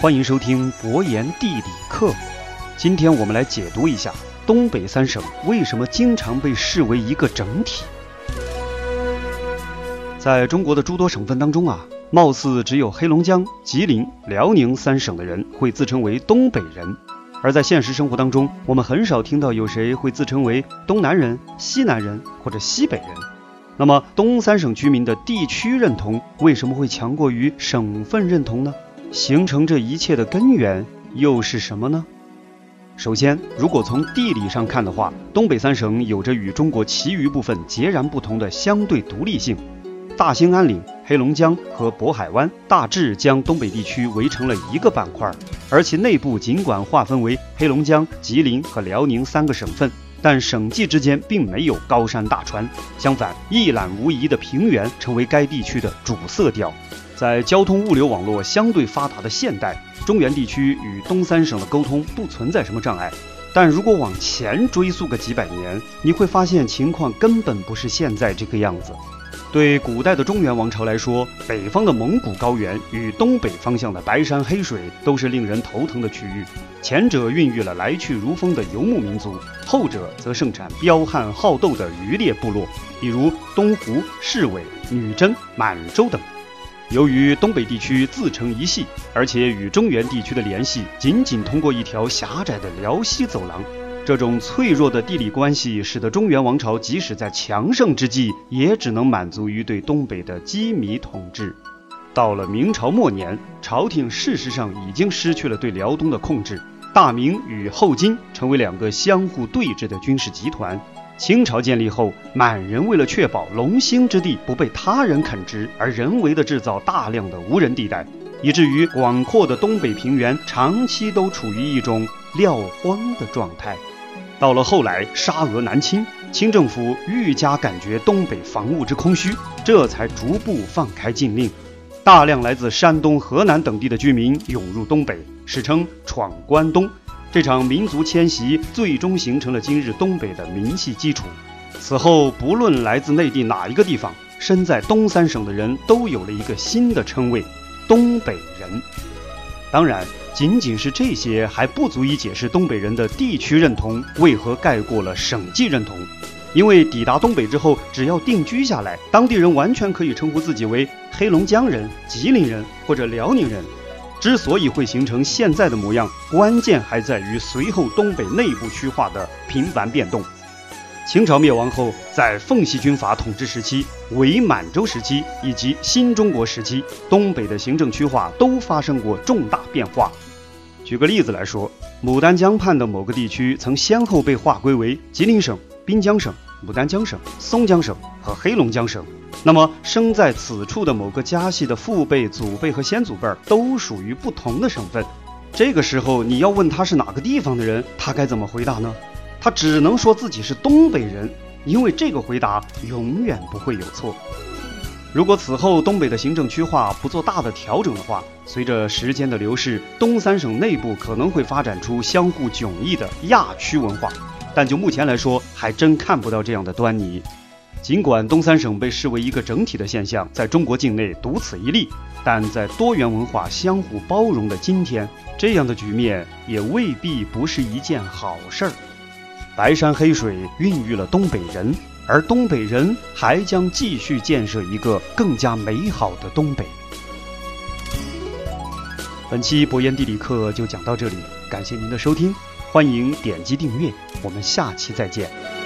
欢迎收听博言地理课。今天我们来解读一下东北三省为什么经常被视为一个整体。在中国的诸多省份当中啊，貌似只有黑龙江、吉林、辽宁三省的人会自称为东北人，而在现实生活当中，我们很少听到有谁会自称为东南人、西南人或者西北人。那么，东三省居民的地区认同为什么会强过于省份认同呢？形成这一切的根源又是什么呢？首先，如果从地理上看的话，东北三省有着与中国其余部分截然不同的相对独立性。大兴安岭、黑龙江和渤海湾大致将东北地区围成了一个板块，而其内部尽管划分为黑龙江、吉林和辽宁三个省份，但省际之间并没有高山大川，相反，一览无遗的平原成为该地区的主色调。在交通物流网络相对发达的现代，中原地区与东三省的沟通不存在什么障碍。但如果往前追溯个几百年，你会发现情况根本不是现在这个样子。对古代的中原王朝来说，北方的蒙古高原与东北方向的白山黑水都是令人头疼的区域。前者孕育了来去如风的游牧民族，后者则盛产彪悍好斗的渔猎部落，比如东湖、市委、女真、满洲等。由于东北地区自成一系，而且与中原地区的联系仅仅通过一条狭窄的辽西走廊，这种脆弱的地理关系使得中原王朝即使在强盛之际，也只能满足于对东北的羁縻统治。到了明朝末年，朝廷事实上已经失去了对辽东的控制，大明与后金成为两个相互对峙的军事集团。清朝建立后，满人为了确保龙兴之地不被他人啃食，而人为的制造大量的无人地带，以至于广阔的东北平原长期都处于一种撂荒的状态。到了后来，沙俄南侵，清政府愈加感觉东北防务之空虚，这才逐步放开禁令，大量来自山东、河南等地的居民涌入东北，史称“闯关东”。这场民族迁徙最终形成了今日东北的民系基础。此后，不论来自内地哪一个地方，身在东三省的人都有了一个新的称谓——东北人。当然，仅仅是这些还不足以解释东北人的地区认同为何盖过了省际认同。因为抵达东北之后，只要定居下来，当地人完全可以称呼自己为黑龙江人、吉林人或者辽宁人。之所以会形成现在的模样，关键还在于随后东北内部区划的频繁变动。清朝灭亡后，在奉系军阀统治时期、伪满洲时期以及新中国时期，东北的行政区划都发生过重大变化。举个例子来说，牡丹江畔的某个地区曾先后被划归为吉林省、滨江省、牡丹江省、松江省和黑龙江省。那么，生在此处的某个家系的父辈、祖辈和先祖辈儿都属于不同的省份。这个时候，你要问他是哪个地方的人，他该怎么回答呢？他只能说自己是东北人，因为这个回答永远不会有错。如果此后东北的行政区划不做大的调整的话，随着时间的流逝，东三省内部可能会发展出相互迥异的亚区文化。但就目前来说，还真看不到这样的端倪。尽管东三省被视为一个整体的现象，在中国境内独此一例，但在多元文化相互包容的今天，这样的局面也未必不是一件好事儿。白山黑水孕育了东北人，而东北人还将继续建设一个更加美好的东北。本期博言地理课就讲到这里，感谢您的收听，欢迎点击订阅，我们下期再见。